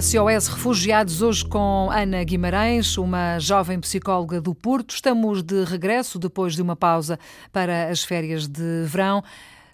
SOS Refugiados, hoje com Ana Guimarães, uma jovem psicóloga do Porto. Estamos de regresso depois de uma pausa para as férias de verão.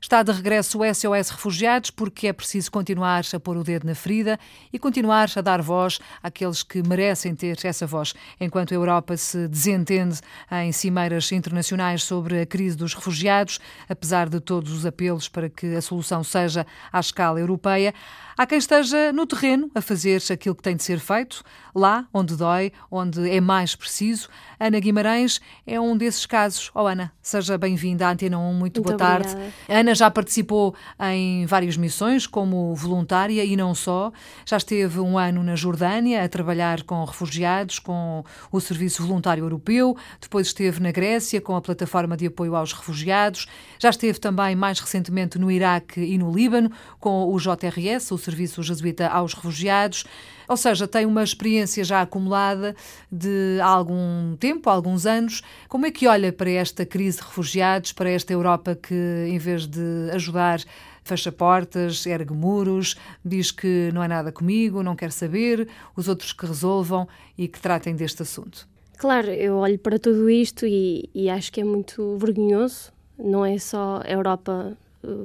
Está de regresso o SOS Refugiados porque é preciso continuar a pôr o dedo na ferida e continuar a dar voz àqueles que merecem ter essa voz. Enquanto a Europa se desentende em cimeiras internacionais sobre a crise dos refugiados, apesar de todos os apelos para que a solução seja à escala europeia, há quem esteja no terreno a fazer aquilo que tem de ser feito, lá onde dói, onde é mais preciso. Ana Guimarães é um desses casos. Oh, Ana, seja bem-vinda à Antena 1, muito, muito boa obrigada. tarde. Ana já participou em várias missões como voluntária e não só. Já esteve um ano na Jordânia a trabalhar com refugiados, com o Serviço Voluntário Europeu. Depois esteve na Grécia com a Plataforma de Apoio aos Refugiados. Já esteve também mais recentemente no Iraque e no Líbano com o JRS, o Serviço Jesuíta aos Refugiados. Ou seja, tem uma experiência já acumulada de algum tempo, alguns anos. Como é que olha para esta crise de refugiados, para esta Europa que, em vez de ajudar, fecha portas, ergue muros, diz que não é nada comigo, não quer saber, os outros que resolvam e que tratem deste assunto? Claro, eu olho para tudo isto e, e acho que é muito vergonhoso. Não é só a Europa,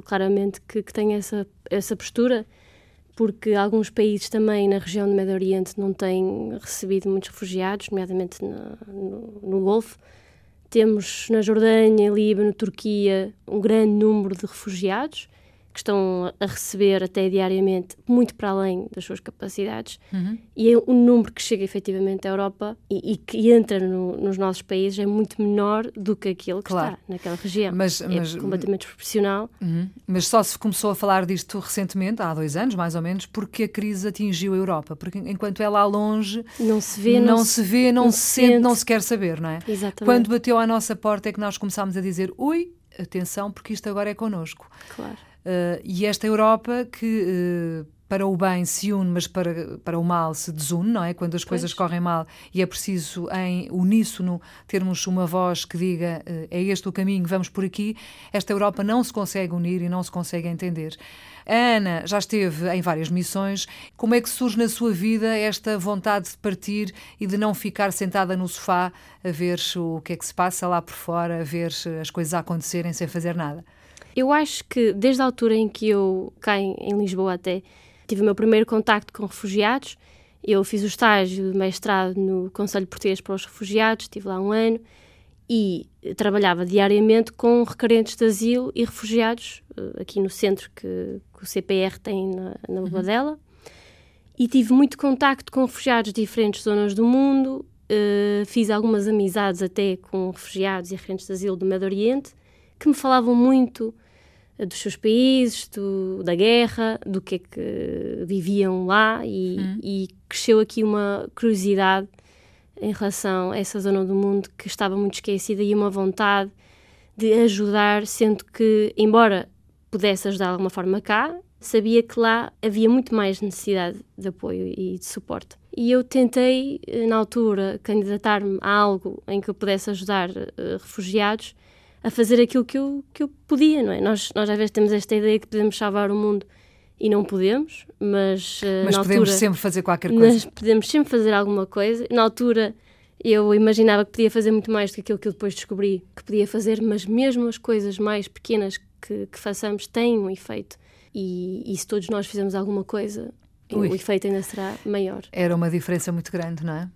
claramente, que, que tem essa, essa postura porque alguns países também na região do Médio Oriente não têm recebido muitos refugiados, nomeadamente no, no, no Golfo. Temos na Jordânia, Líbano, Turquia um grande número de refugiados que estão a receber até diariamente muito para além das suas capacidades uhum. e é, o número que chega efetivamente à Europa e, e que entra no, nos nossos países é muito menor do que aquele que claro. está naquela região. Mas, é mas, completamente desproporcional. Uhum. Mas só se começou a falar disto recentemente, há dois anos mais ou menos, porque a crise atingiu a Europa. Porque enquanto é lá longe, não se vê, não, não se, vê, não, não se sente, sente, não se quer saber, não é? Exatamente. Quando bateu à nossa porta é que nós começámos a dizer: ui, atenção, porque isto agora é connosco. Claro. Uh, e esta Europa que uh, para o bem se une, mas para, para o mal se desune, não é? Quando as pois. coisas correm mal e é preciso, em uníssono, termos uma voz que diga uh, é este o caminho, vamos por aqui, esta Europa não se consegue unir e não se consegue entender. A Ana já esteve em várias missões. Como é que surge na sua vida esta vontade de partir e de não ficar sentada no sofá a ver o que é que se passa lá por fora, a ver as coisas a acontecerem sem fazer nada? Eu acho que desde a altura em que eu caí em Lisboa até tive o meu primeiro contacto com refugiados, eu fiz o estágio de mestrado no Conselho Português para os Refugiados, estive lá um ano e trabalhava diariamente com requerentes de asilo e refugiados eh, aqui no centro que, que o CPR tem na, na Bobadela. Uhum. E tive muito contacto com refugiados de diferentes zonas do mundo, uh, fiz algumas amizades até com refugiados e requerentes de asilo do Médio Oriente, que me falavam muito dos seus países, do, da guerra, do que é que viviam lá e, hum. e, cresceu aqui uma curiosidade em relação a essa zona do mundo que estava muito esquecida e uma vontade de ajudar, sendo que, embora pudesse ajudar de alguma forma cá, sabia que lá havia muito mais necessidade de apoio e de suporte. E eu tentei, na altura, candidatar-me a algo em que eu pudesse ajudar uh, refugiados a fazer aquilo que eu, que eu podia, não é? Nós, nós às vezes temos esta ideia que podemos salvar o mundo e não podemos, mas, uh, mas na podemos altura, sempre fazer qualquer coisa. Mas podemos sempre fazer alguma coisa. Na altura eu imaginava que podia fazer muito mais do que aquilo que eu depois descobri que podia fazer, mas mesmo as coisas mais pequenas que, que façamos têm um efeito. E, e se todos nós fizermos alguma coisa, Ui. o efeito ainda será maior. Era uma diferença muito grande, não é?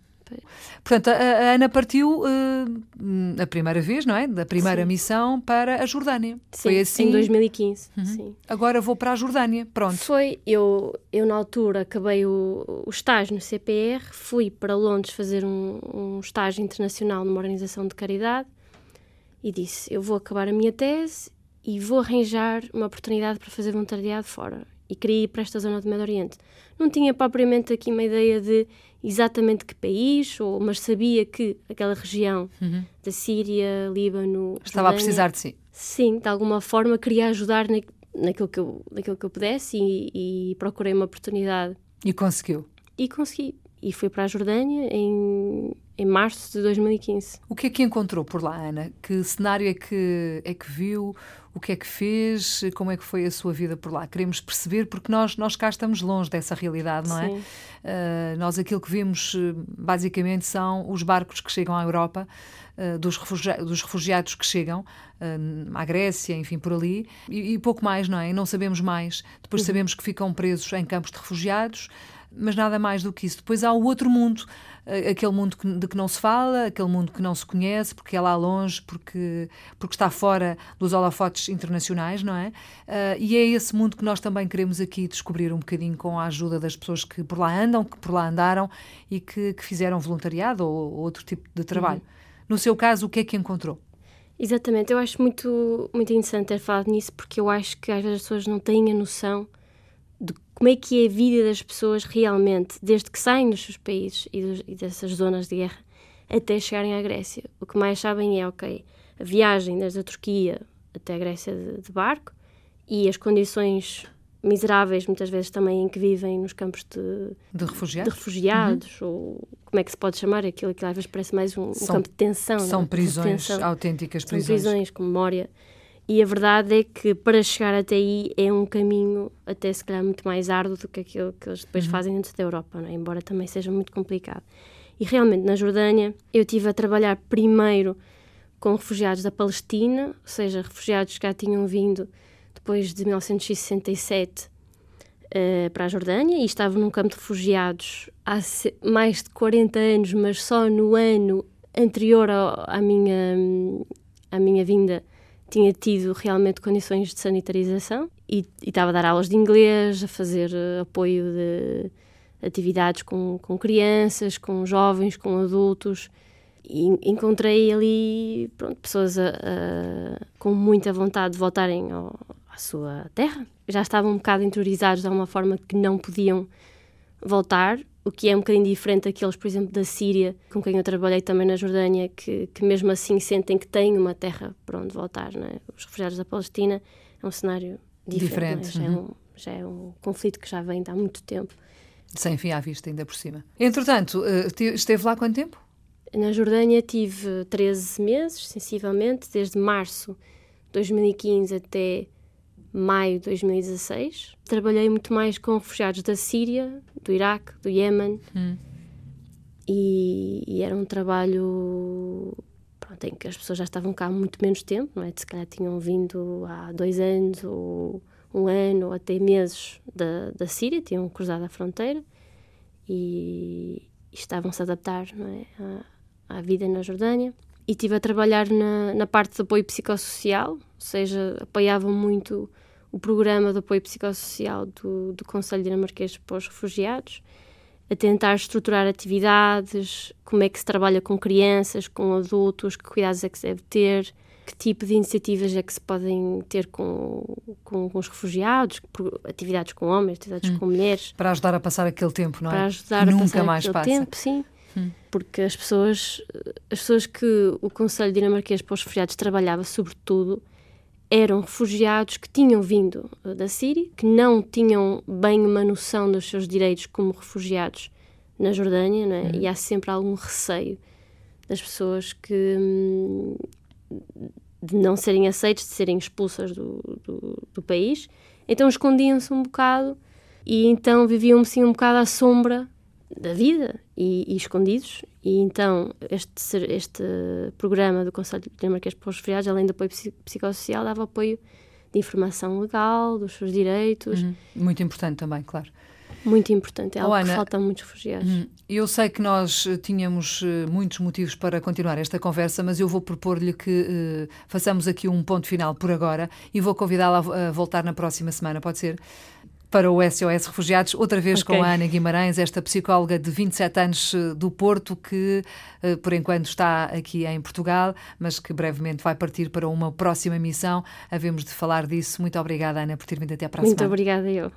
Portanto, a, a Ana partiu uh, a primeira vez, não é? Da primeira sim. missão para a Jordânia. Sim, Foi assim. Em 2015. Uhum. Sim. Agora vou para a Jordânia. Pronto. Foi. Eu, eu na altura, acabei o, o estágio no CPR, fui para Londres fazer um, um estágio internacional numa organização de caridade e disse: Eu vou acabar a minha tese e vou arranjar uma oportunidade para fazer voluntariado fora. E queria ir para esta zona do Médio Oriente. Não tinha propriamente aqui uma ideia de exatamente que país, ou, mas sabia que aquela região uhum. da Síria, Líbano. Estava Jordânia, a precisar de si. Sim, de alguma forma queria ajudar na, naquilo, que eu, naquilo que eu pudesse e, e procurei uma oportunidade. E conseguiu? E consegui. E fui para a Jordânia em, em março de 2015. O que é que encontrou por lá, Ana? Que cenário é que, é que viu? o que é que fez, como é que foi a sua vida por lá. Queremos perceber, porque nós, nós cá estamos longe dessa realidade, não é? Sim. é? Uh, nós aquilo que vimos, basicamente, são os barcos que chegam à Europa, uh, dos, refugiados, dos refugiados que chegam uh, à Grécia, enfim, por ali, e, e, pouco mais, não é? E não sabemos mais. Depois uhum. sabemos que ficam presos em campos de refugiados, mas nada mais do que isso. Depois há o outro mundo, aquele mundo de que não se fala, aquele mundo que não se conhece, porque é lá longe, porque, porque está fora dos holofotes internacionais, não é? Uh, e é esse mundo que nós também queremos aqui descobrir um bocadinho com a ajuda das pessoas que por lá andam, que por lá andaram e que, que fizeram voluntariado ou, ou, outro tipo de trabalho. Uhum. No seu caso, o que é que encontrou? Exatamente, eu acho muito, muito interessante ter falado nisso, porque eu acho que às vezes as pessoas não têm a noção como é que é a vida das pessoas realmente, desde que saem dos seus países e, dos, e dessas zonas de guerra até chegarem à Grécia. O que mais sabem é, ok, a viagem desde a Turquia até a Grécia de, de barco e as condições miseráveis, muitas vezes também em que vivem nos campos de, de refugiados, de refugiados uhum. ou como é que se pode chamar aquilo que às vezes parece mais um, são, um campo de tensão. São não? prisões, de autênticas prisões. São prisões com memória. E a verdade é que para chegar até aí é um caminho até se calhar muito mais árduo do que aquilo que eles depois uhum. fazem dentro da Europa, é? embora também seja muito complicado. E realmente na Jordânia eu tive a trabalhar primeiro com refugiados da Palestina, ou seja, refugiados que já tinham vindo depois de 1967 uh, eh, para a Jordânia e estavam num campo de refugiados há mais de 40 anos, mas só no ano anterior ao, à, minha, à minha vinda tinha tido realmente condições de sanitarização e, estava a dar aulas de inglês, a fazer uh, apoio de atividades com, com crianças, com jovens, com adultos. E encontrei ali pronto, pessoas a, a, com muita vontade de voltarem ao, à sua terra. Já estavam um bocado interiorizados de alguma forma que não podiam voltar o que é um bocadinho diferente daqueles, por exemplo, da Síria, com quem eu trabalhei também na Jordânia, que, que mesmo assim sentem que têm uma terra para onde voltar. Né? Os refugiados da Palestina é um cenário diferente. diferente. Né? Já, uhum. é um, já é um conflito que já vem há muito tempo. Sem fim à vista, ainda por cima. Entretanto, eh, esteve lá quanto tempo? Na Jordânia tive 13 meses, sensivelmente, desde março de 2015 até maio de 2016. Trabalhei muito mais com refugiados da Síria, do Iraque, do Iémen. Hum. E, e, era um trabalho pronto, em que as pessoas já estavam cá há muito menos tempo, não é? Se calhar tinham vindo há dois anos, ou um ano, ou até meses da, da Síria, tinham cruzado a fronteira e, e estavam-se a adaptar não é? à, à vida na Jordânia. E estive a trabalhar na, na parte de apoio psicossocial, ou seja, apoiavam muito o programa de apoio psicossocial do, do Conselho Dinamarquês para os Refugiados, a tentar estruturar atividades, como é que se trabalha com crianças, com adultos, que cuidados é que se deve ter, que tipo de iniciativas é que se podem ter com, com, com os refugiados, atividades com homens, atividades hum. com mulheres. Para ajudar a passar aquele tempo, não é? Para ajudar Nunca a passar mais aquele passa. tempo, sim. Hum. Porque as pessoas, as pessoas que o Conselho Dinamarquês para os Refugiados trabalhava, sobretudo, eram refugiados que tinham vindo eh, da Síria, que não tinham bem uma noção dos seus direitos como refugiados na Jordânia, é? Uhum. e há sempre algum receio das pessoas que hum, de não serem aceitos, de serem expulsas do, do, do país. Então escondiam-se um bocado e então viviam assim um bocado à sombra da vida e, e, escondidos. E então este, este programa do Conselho Dinamarquês para os Refugiados, além do apoio psicossocial, dava apoio de informação legal, dos seus direitos. Uhum. Muito importante também, claro. Muito importante, é algo oh, Ana, que falta a muitos refugiados. Uhum. Eu sei que nós eh, tínhamos eh, muitos motivos para continuar esta conversa, mas eu vou propor-lhe que uh, façamos aqui um ponto final por agora e vou convidá-la a voltar na próxima semana, pode ser? Para o SOS Refugiados, outra vez okay. com a Ana Guimarães, esta psicóloga de 27 anos eh, do Porto, que eh, por enquanto está aqui em Portugal, mas que brevemente vai partir para uma próxima missão. Havemos de falar disso. Muito obrigada, Ana, por ter vindo até para a Muito obrigada, eu.